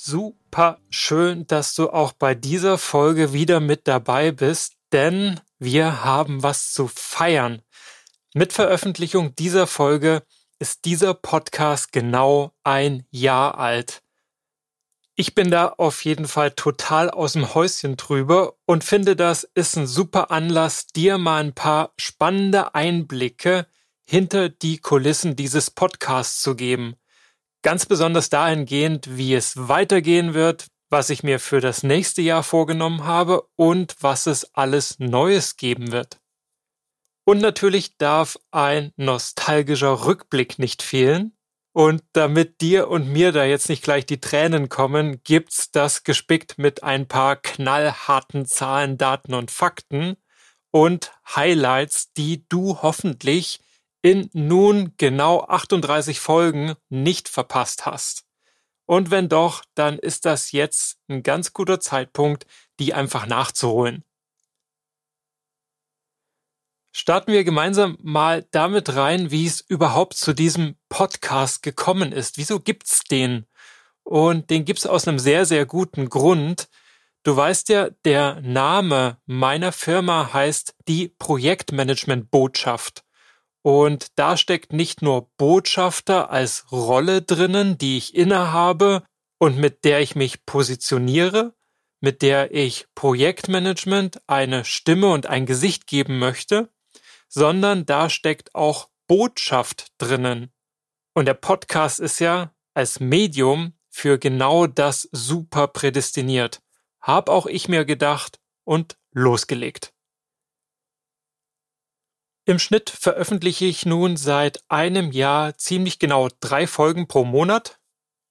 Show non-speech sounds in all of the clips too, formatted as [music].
Super schön, dass du auch bei dieser Folge wieder mit dabei bist, denn wir haben was zu feiern. Mit Veröffentlichung dieser Folge ist dieser Podcast genau ein Jahr alt. Ich bin da auf jeden Fall total aus dem Häuschen drüber und finde, das ist ein super Anlass, dir mal ein paar spannende Einblicke hinter die Kulissen dieses Podcasts zu geben. Ganz besonders dahingehend, wie es weitergehen wird, was ich mir für das nächste Jahr vorgenommen habe und was es alles Neues geben wird. Und natürlich darf ein nostalgischer Rückblick nicht fehlen. Und damit dir und mir da jetzt nicht gleich die Tränen kommen, gibt's das gespickt mit ein paar knallharten Zahlen, Daten und Fakten und Highlights, die du hoffentlich in nun genau 38 Folgen nicht verpasst hast. Und wenn doch, dann ist das jetzt ein ganz guter Zeitpunkt, die einfach nachzuholen. Starten wir gemeinsam mal damit rein, wie es überhaupt zu diesem Podcast gekommen ist. Wieso gibt's den? Und den gibt's aus einem sehr, sehr guten Grund. Du weißt ja, der Name meiner Firma heißt die Projektmanagement Botschaft. Und da steckt nicht nur Botschafter als Rolle drinnen, die ich innehabe und mit der ich mich positioniere, mit der ich Projektmanagement eine Stimme und ein Gesicht geben möchte, sondern da steckt auch Botschaft drinnen. Und der Podcast ist ja als Medium für genau das super prädestiniert. Hab auch ich mir gedacht und losgelegt. Im Schnitt veröffentliche ich nun seit einem Jahr ziemlich genau drei Folgen pro Monat.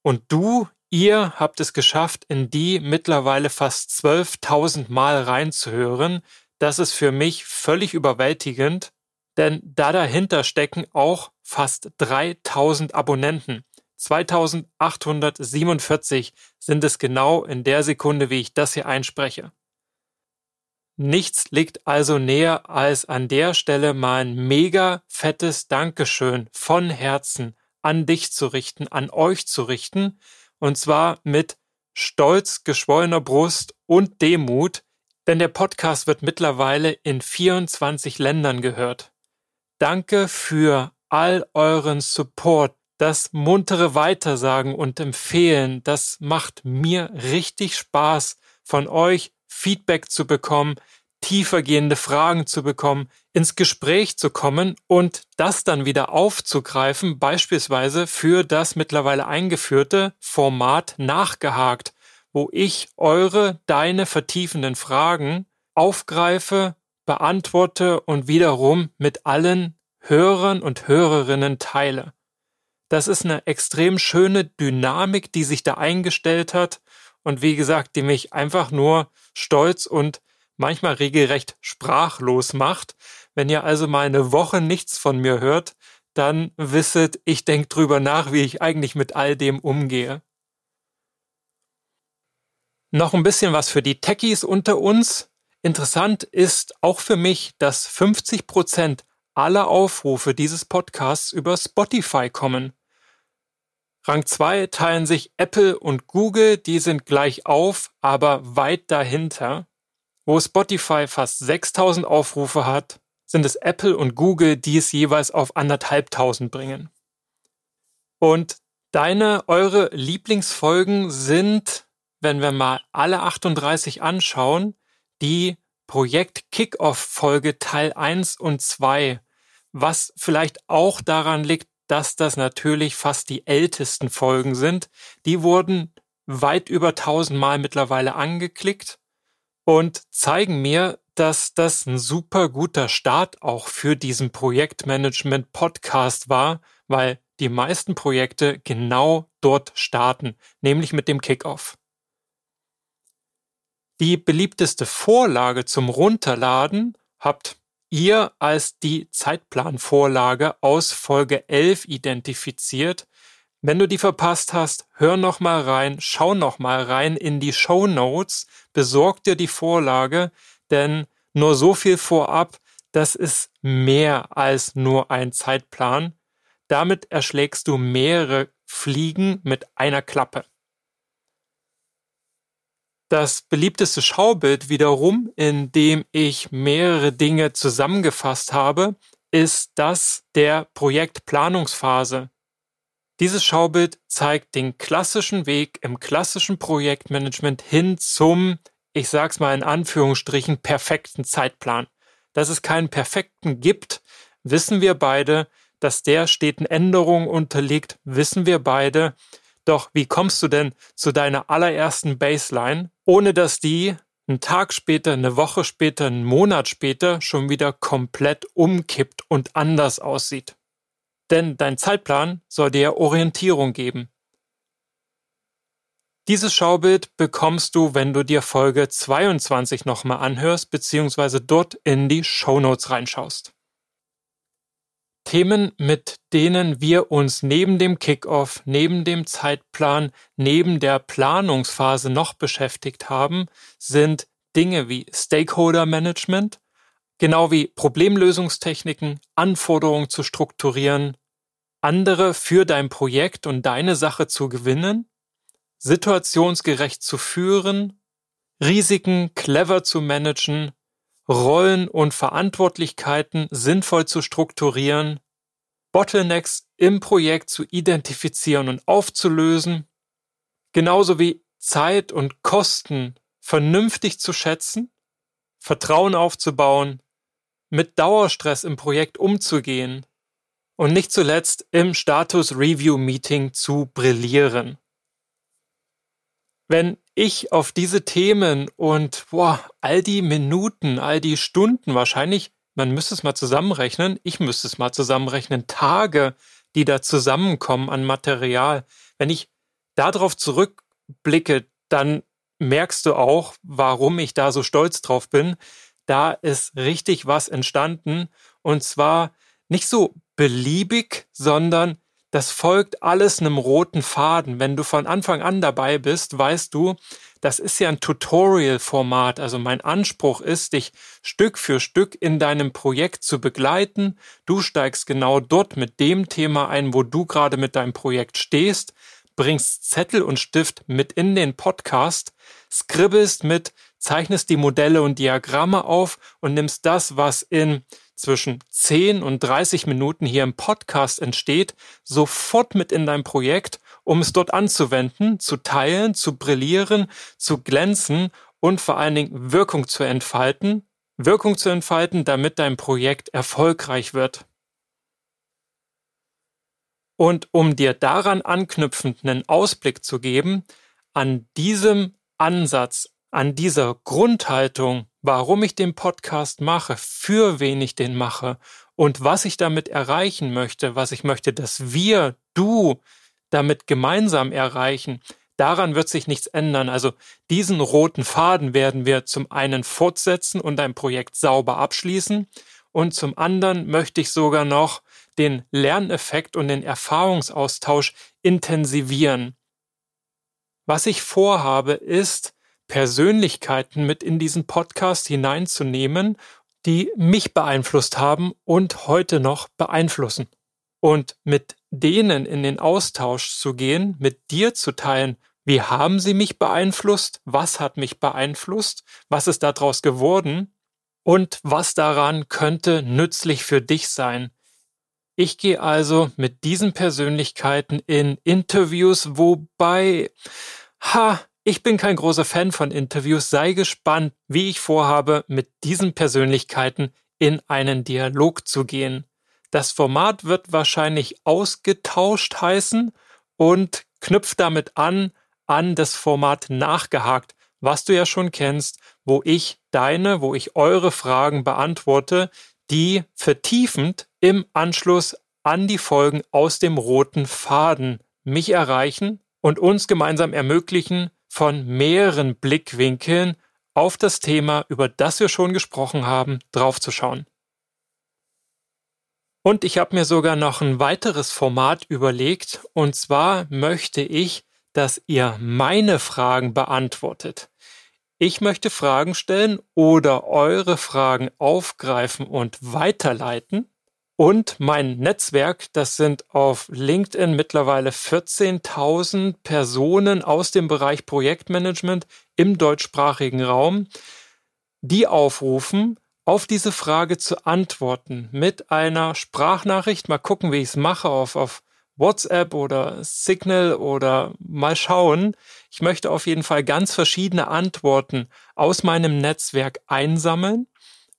Und du, ihr habt es geschafft, in die mittlerweile fast 12.000 Mal reinzuhören. Das ist für mich völlig überwältigend, denn da dahinter stecken auch fast 3000 Abonnenten. 2847 sind es genau in der Sekunde, wie ich das hier einspreche. Nichts liegt also näher, als an der Stelle mal ein mega fettes Dankeschön von Herzen an dich zu richten, an euch zu richten, und zwar mit stolz geschwollener Brust und Demut, denn der Podcast wird mittlerweile in 24 Ländern gehört. Danke für all euren Support, das muntere Weitersagen und Empfehlen, das macht mir richtig Spaß von euch Feedback zu bekommen, tiefergehende Fragen zu bekommen, ins Gespräch zu kommen und das dann wieder aufzugreifen, beispielsweise für das mittlerweile eingeführte Format nachgehakt, wo ich eure, deine vertiefenden Fragen aufgreife, beantworte und wiederum mit allen Hörern und Hörerinnen teile. Das ist eine extrem schöne Dynamik, die sich da eingestellt hat und wie gesagt, die mich einfach nur stolz und manchmal regelrecht sprachlos macht. Wenn ihr also mal eine Woche nichts von mir hört, dann wisset, ich denke drüber nach, wie ich eigentlich mit all dem umgehe. Noch ein bisschen was für die Techies unter uns. Interessant ist auch für mich, dass 50 Prozent aller Aufrufe dieses Podcasts über Spotify kommen. Rang 2 teilen sich Apple und Google, die sind gleich auf, aber weit dahinter. Wo Spotify fast 6000 Aufrufe hat, sind es Apple und Google, die es jeweils auf anderthalbtausend bringen. Und deine, eure Lieblingsfolgen sind, wenn wir mal alle 38 anschauen, die Projekt Kickoff Folge Teil 1 und 2, was vielleicht auch daran liegt, dass das natürlich fast die ältesten Folgen sind. Die wurden weit über tausendmal mittlerweile angeklickt und zeigen mir, dass das ein super guter Start auch für diesen Projektmanagement Podcast war, weil die meisten Projekte genau dort starten, nämlich mit dem Kickoff. Die beliebteste Vorlage zum Runterladen habt ihr als die Zeitplanvorlage aus Folge 11 identifiziert. Wenn du die verpasst hast, hör noch mal rein, schau noch mal rein in die Show Notes, besorg dir die Vorlage, denn nur so viel vorab, das ist mehr als nur ein Zeitplan. Damit erschlägst du mehrere Fliegen mit einer Klappe. Das beliebteste Schaubild wiederum, in dem ich mehrere Dinge zusammengefasst habe, ist das der Projektplanungsphase. Dieses Schaubild zeigt den klassischen Weg im klassischen Projektmanagement hin zum, ich sag's mal in Anführungsstrichen, perfekten Zeitplan. Dass es keinen perfekten gibt, wissen wir beide, dass der steten Änderungen unterliegt, wissen wir beide. Doch wie kommst du denn zu deiner allerersten Baseline, ohne dass die einen Tag später, eine Woche später, einen Monat später schon wieder komplett umkippt und anders aussieht? Denn dein Zeitplan soll dir Orientierung geben. Dieses Schaubild bekommst du, wenn du dir Folge 22 nochmal anhörst, beziehungsweise dort in die Shownotes reinschaust. Themen, mit denen wir uns neben dem Kickoff, neben dem Zeitplan, neben der Planungsphase noch beschäftigt haben, sind Dinge wie Stakeholder Management, genau wie Problemlösungstechniken, Anforderungen zu strukturieren, andere für dein Projekt und deine Sache zu gewinnen, situationsgerecht zu führen, Risiken clever zu managen Rollen und Verantwortlichkeiten sinnvoll zu strukturieren, Bottlenecks im Projekt zu identifizieren und aufzulösen, genauso wie Zeit und Kosten vernünftig zu schätzen, Vertrauen aufzubauen, mit Dauerstress im Projekt umzugehen und nicht zuletzt im Status Review Meeting zu brillieren. Wenn ich auf diese Themen und boah, all die Minuten, all die Stunden wahrscheinlich, man müsste es mal zusammenrechnen, ich müsste es mal zusammenrechnen, Tage, die da zusammenkommen an Material. Wenn ich darauf zurückblicke, dann merkst du auch, warum ich da so stolz drauf bin. Da ist richtig was entstanden und zwar nicht so beliebig, sondern das folgt alles einem roten Faden. Wenn du von Anfang an dabei bist, weißt du, das ist ja ein Tutorial-Format. Also mein Anspruch ist, dich Stück für Stück in deinem Projekt zu begleiten. Du steigst genau dort mit dem Thema ein, wo du gerade mit deinem Projekt stehst, bringst Zettel und Stift mit in den Podcast, skribbelst mit, zeichnest die Modelle und Diagramme auf und nimmst das, was in zwischen 10 und 30 Minuten hier im Podcast entsteht, sofort mit in dein Projekt, um es dort anzuwenden, zu teilen, zu brillieren, zu glänzen und vor allen Dingen Wirkung zu entfalten, Wirkung zu entfalten, damit dein Projekt erfolgreich wird. Und um dir daran anknüpfend einen Ausblick zu geben, an diesem Ansatz, an dieser Grundhaltung warum ich den Podcast mache, für wen ich den mache und was ich damit erreichen möchte, was ich möchte, dass wir, du, damit gemeinsam erreichen, daran wird sich nichts ändern. Also diesen roten Faden werden wir zum einen fortsetzen und ein Projekt sauber abschließen und zum anderen möchte ich sogar noch den Lerneffekt und den Erfahrungsaustausch intensivieren. Was ich vorhabe, ist, Persönlichkeiten mit in diesen Podcast hineinzunehmen, die mich beeinflusst haben und heute noch beeinflussen. Und mit denen in den Austausch zu gehen, mit dir zu teilen, wie haben sie mich beeinflusst, was hat mich beeinflusst, was ist daraus geworden und was daran könnte nützlich für dich sein. Ich gehe also mit diesen Persönlichkeiten in Interviews, wobei, ha, ich bin kein großer Fan von Interviews, sei gespannt, wie ich vorhabe, mit diesen Persönlichkeiten in einen Dialog zu gehen. Das Format wird wahrscheinlich ausgetauscht heißen und knüpft damit an, an das Format nachgehakt, was du ja schon kennst, wo ich deine, wo ich eure Fragen beantworte, die vertiefend im Anschluss an die Folgen aus dem roten Faden mich erreichen und uns gemeinsam ermöglichen, von mehreren Blickwinkeln auf das Thema, über das wir schon gesprochen haben, draufzuschauen. Und ich habe mir sogar noch ein weiteres Format überlegt, und zwar möchte ich, dass ihr meine Fragen beantwortet. Ich möchte Fragen stellen oder eure Fragen aufgreifen und weiterleiten. Und mein Netzwerk, das sind auf LinkedIn mittlerweile 14.000 Personen aus dem Bereich Projektmanagement im deutschsprachigen Raum, die aufrufen, auf diese Frage zu antworten mit einer Sprachnachricht. Mal gucken, wie ich es mache auf, auf WhatsApp oder Signal oder mal schauen. Ich möchte auf jeden Fall ganz verschiedene Antworten aus meinem Netzwerk einsammeln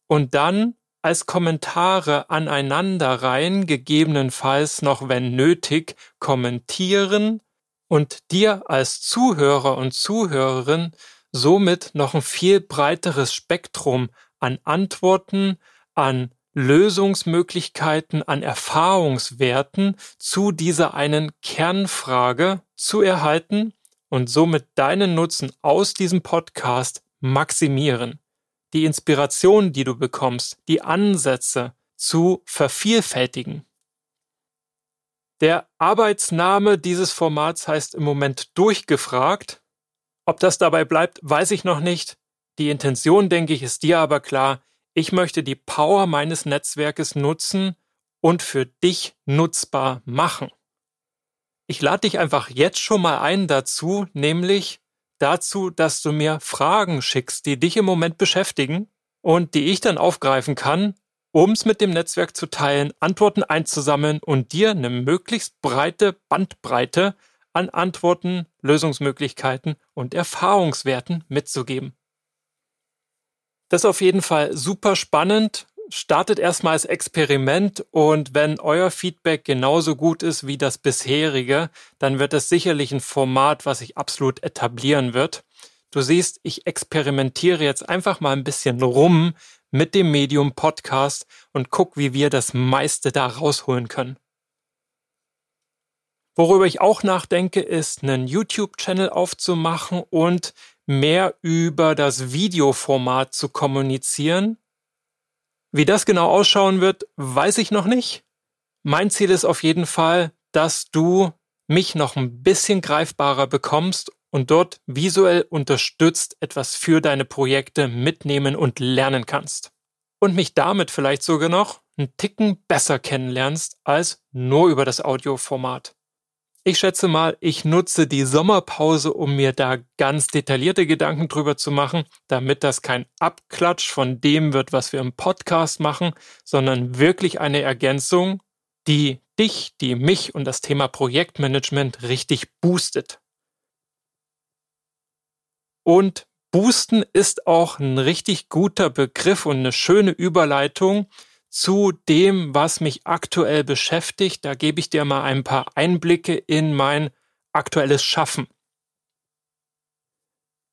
und dann als Kommentare aneinander rein, gegebenenfalls noch, wenn nötig, kommentieren und dir als Zuhörer und Zuhörerin somit noch ein viel breiteres Spektrum an Antworten, an Lösungsmöglichkeiten, an Erfahrungswerten zu dieser einen Kernfrage zu erhalten und somit deinen Nutzen aus diesem Podcast maximieren die Inspiration, die du bekommst, die Ansätze zu vervielfältigen. Der Arbeitsname dieses Formats heißt im Moment durchgefragt. Ob das dabei bleibt, weiß ich noch nicht. Die Intention, denke ich, ist dir aber klar. Ich möchte die Power meines Netzwerkes nutzen und für dich nutzbar machen. Ich lade dich einfach jetzt schon mal ein dazu, nämlich dazu, dass du mir Fragen schickst, die dich im Moment beschäftigen und die ich dann aufgreifen kann, um es mit dem Netzwerk zu teilen, Antworten einzusammeln und dir eine möglichst breite Bandbreite an Antworten, Lösungsmöglichkeiten und Erfahrungswerten mitzugeben. Das ist auf jeden Fall super spannend startet erstmal als Experiment und wenn euer Feedback genauso gut ist wie das bisherige, dann wird es sicherlich ein Format, was sich absolut etablieren wird. Du siehst, ich experimentiere jetzt einfach mal ein bisschen rum mit dem Medium Podcast und guck, wie wir das meiste da rausholen können. Worüber ich auch nachdenke, ist einen YouTube-Channel aufzumachen und mehr über das Videoformat zu kommunizieren wie das genau ausschauen wird, weiß ich noch nicht. Mein Ziel ist auf jeden Fall, dass du mich noch ein bisschen greifbarer bekommst und dort visuell unterstützt etwas für deine Projekte mitnehmen und lernen kannst. Und mich damit vielleicht sogar noch einen Ticken besser kennenlernst als nur über das Audioformat. Ich schätze mal, ich nutze die Sommerpause, um mir da ganz detaillierte Gedanken drüber zu machen, damit das kein Abklatsch von dem wird, was wir im Podcast machen, sondern wirklich eine Ergänzung, die dich, die mich und das Thema Projektmanagement richtig boostet. Und boosten ist auch ein richtig guter Begriff und eine schöne Überleitung zu dem, was mich aktuell beschäftigt. Da gebe ich dir mal ein paar Einblicke in mein aktuelles Schaffen.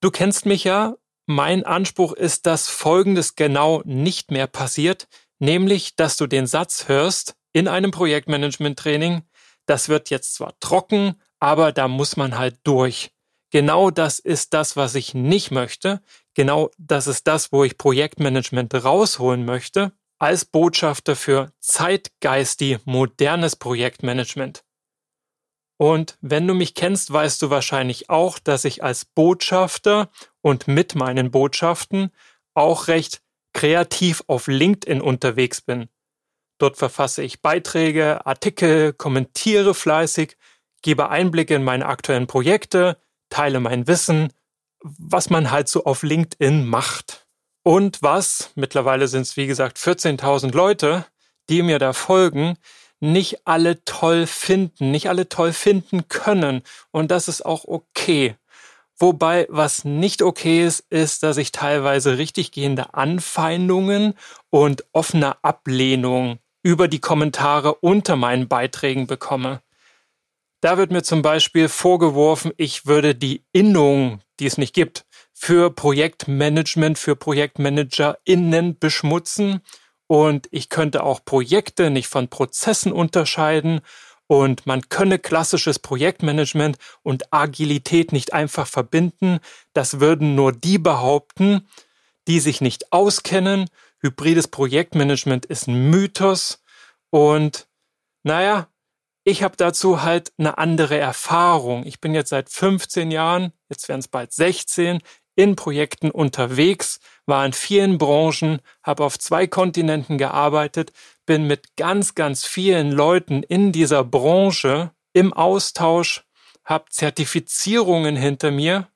Du kennst mich ja. Mein Anspruch ist, dass Folgendes genau nicht mehr passiert, nämlich, dass du den Satz hörst in einem Projektmanagement-Training, das wird jetzt zwar trocken, aber da muss man halt durch. Genau das ist das, was ich nicht möchte. Genau das ist das, wo ich Projektmanagement rausholen möchte als Botschafter für zeitgeistig modernes Projektmanagement. Und wenn du mich kennst, weißt du wahrscheinlich auch, dass ich als Botschafter und mit meinen Botschaften auch recht kreativ auf LinkedIn unterwegs bin. Dort verfasse ich Beiträge, Artikel, kommentiere fleißig, gebe Einblicke in meine aktuellen Projekte, teile mein Wissen, was man halt so auf LinkedIn macht. Und was, mittlerweile sind es wie gesagt 14.000 Leute, die mir da folgen, nicht alle toll finden, nicht alle toll finden können. Und das ist auch okay. Wobei, was nicht okay ist, ist, dass ich teilweise richtig gehende Anfeindungen und offene Ablehnung über die Kommentare unter meinen Beiträgen bekomme. Da wird mir zum Beispiel vorgeworfen, ich würde die Innung, die es nicht gibt, für Projektmanagement, für ProjektmanagerInnen beschmutzen und ich könnte auch Projekte nicht von Prozessen unterscheiden und man könne klassisches Projektmanagement und Agilität nicht einfach verbinden. Das würden nur die behaupten, die sich nicht auskennen. Hybrides Projektmanagement ist ein Mythos und naja, ich habe dazu halt eine andere Erfahrung. Ich bin jetzt seit 15 Jahren, jetzt werden es bald 16, in Projekten unterwegs, war in vielen Branchen, habe auf zwei Kontinenten gearbeitet, bin mit ganz, ganz vielen Leuten in dieser Branche im Austausch, habe Zertifizierungen hinter mir,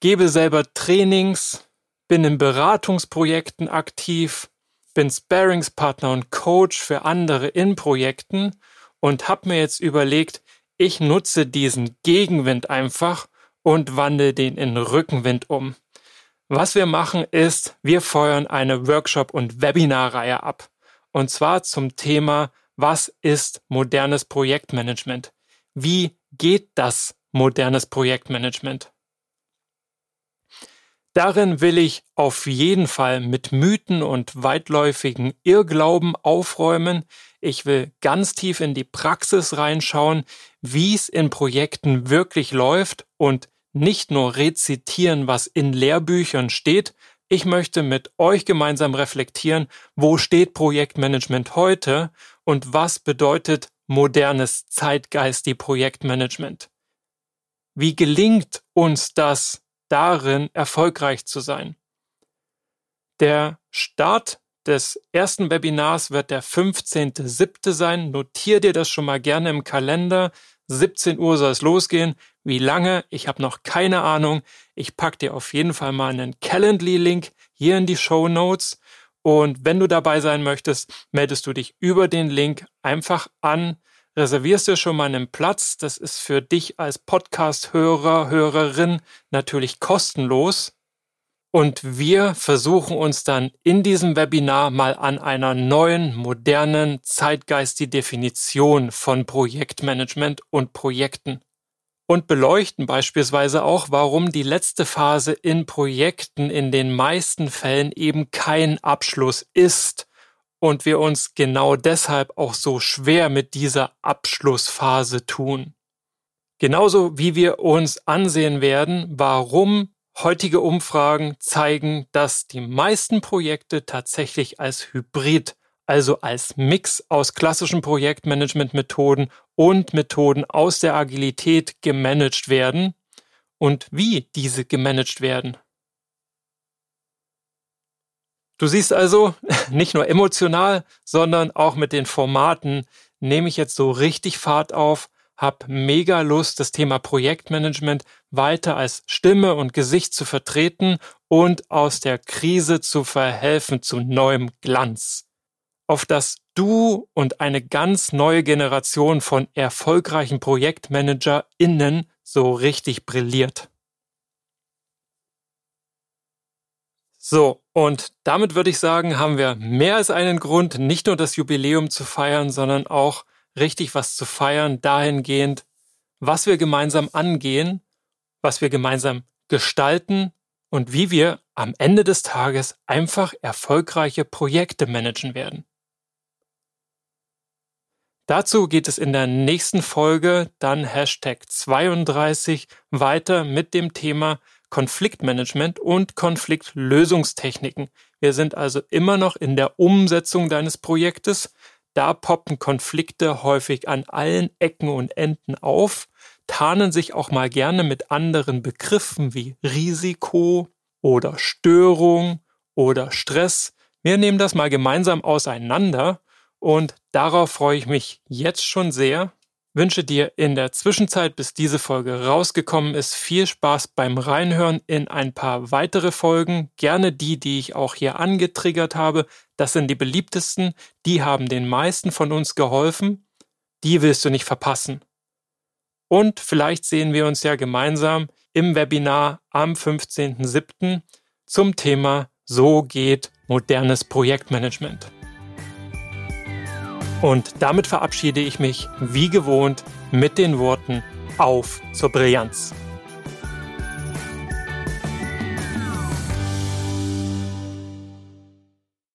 gebe selber Trainings, bin in Beratungsprojekten aktiv, bin Sparingspartner und Coach für andere in Projekten und habe mir jetzt überlegt, ich nutze diesen Gegenwind einfach und wandle den in Rückenwind um. Was wir machen ist, wir feuern eine Workshop- und Webinarreihe ab. Und zwar zum Thema, was ist modernes Projektmanagement? Wie geht das modernes Projektmanagement? Darin will ich auf jeden Fall mit Mythen und weitläufigen Irrglauben aufräumen. Ich will ganz tief in die Praxis reinschauen, wie es in Projekten wirklich läuft und nicht nur rezitieren, was in Lehrbüchern steht. Ich möchte mit euch gemeinsam reflektieren, wo steht Projektmanagement heute und was bedeutet modernes Zeitgeist die Projektmanagement. Wie gelingt uns das darin, erfolgreich zu sein. Der Start des ersten Webinars wird der 15.07. sein. Notier dir das schon mal gerne im Kalender. 17 Uhr soll es losgehen. Wie lange? Ich habe noch keine Ahnung. Ich pack dir auf jeden Fall mal einen Calendly-Link hier in die Show Notes. Und wenn du dabei sein möchtest, meldest du dich über den Link einfach an reservierst dir schon mal einen Platz. Das ist für dich als Podcast-Hörer, Hörerin natürlich kostenlos. Und wir versuchen uns dann in diesem Webinar mal an einer neuen, modernen, zeitgeistige Definition von Projektmanagement und Projekten. Und beleuchten beispielsweise auch, warum die letzte Phase in Projekten in den meisten Fällen eben kein Abschluss ist, und wir uns genau deshalb auch so schwer mit dieser Abschlussphase tun. Genauso wie wir uns ansehen werden, warum heutige Umfragen zeigen, dass die meisten Projekte tatsächlich als Hybrid, also als Mix aus klassischen Projektmanagementmethoden und Methoden aus der Agilität gemanagt werden und wie diese gemanagt werden. Du siehst also, [laughs] nicht nur emotional, sondern auch mit den Formaten nehme ich jetzt so richtig Fahrt auf, hab mega Lust, das Thema Projektmanagement weiter als Stimme und Gesicht zu vertreten und aus der Krise zu verhelfen zu neuem Glanz. Auf das du und eine ganz neue Generation von erfolgreichen ProjektmanagerInnen so richtig brilliert. So, und damit würde ich sagen, haben wir mehr als einen Grund, nicht nur das Jubiläum zu feiern, sondern auch richtig was zu feiern, dahingehend, was wir gemeinsam angehen, was wir gemeinsam gestalten und wie wir am Ende des Tages einfach erfolgreiche Projekte managen werden. Dazu geht es in der nächsten Folge dann Hashtag 32 weiter mit dem Thema Konfliktmanagement und Konfliktlösungstechniken. Wir sind also immer noch in der Umsetzung deines Projektes. Da poppen Konflikte häufig an allen Ecken und Enden auf, tarnen sich auch mal gerne mit anderen Begriffen wie Risiko oder Störung oder Stress. Wir nehmen das mal gemeinsam auseinander und darauf freue ich mich jetzt schon sehr wünsche dir in der Zwischenzeit, bis diese Folge rausgekommen ist, viel Spaß beim Reinhören in ein paar weitere Folgen. Gerne die, die ich auch hier angetriggert habe. Das sind die beliebtesten. Die haben den meisten von uns geholfen. Die willst du nicht verpassen. Und vielleicht sehen wir uns ja gemeinsam im Webinar am 15.07. zum Thema So geht modernes Projektmanagement. Und damit verabschiede ich mich wie gewohnt mit den Worten auf zur Brillanz.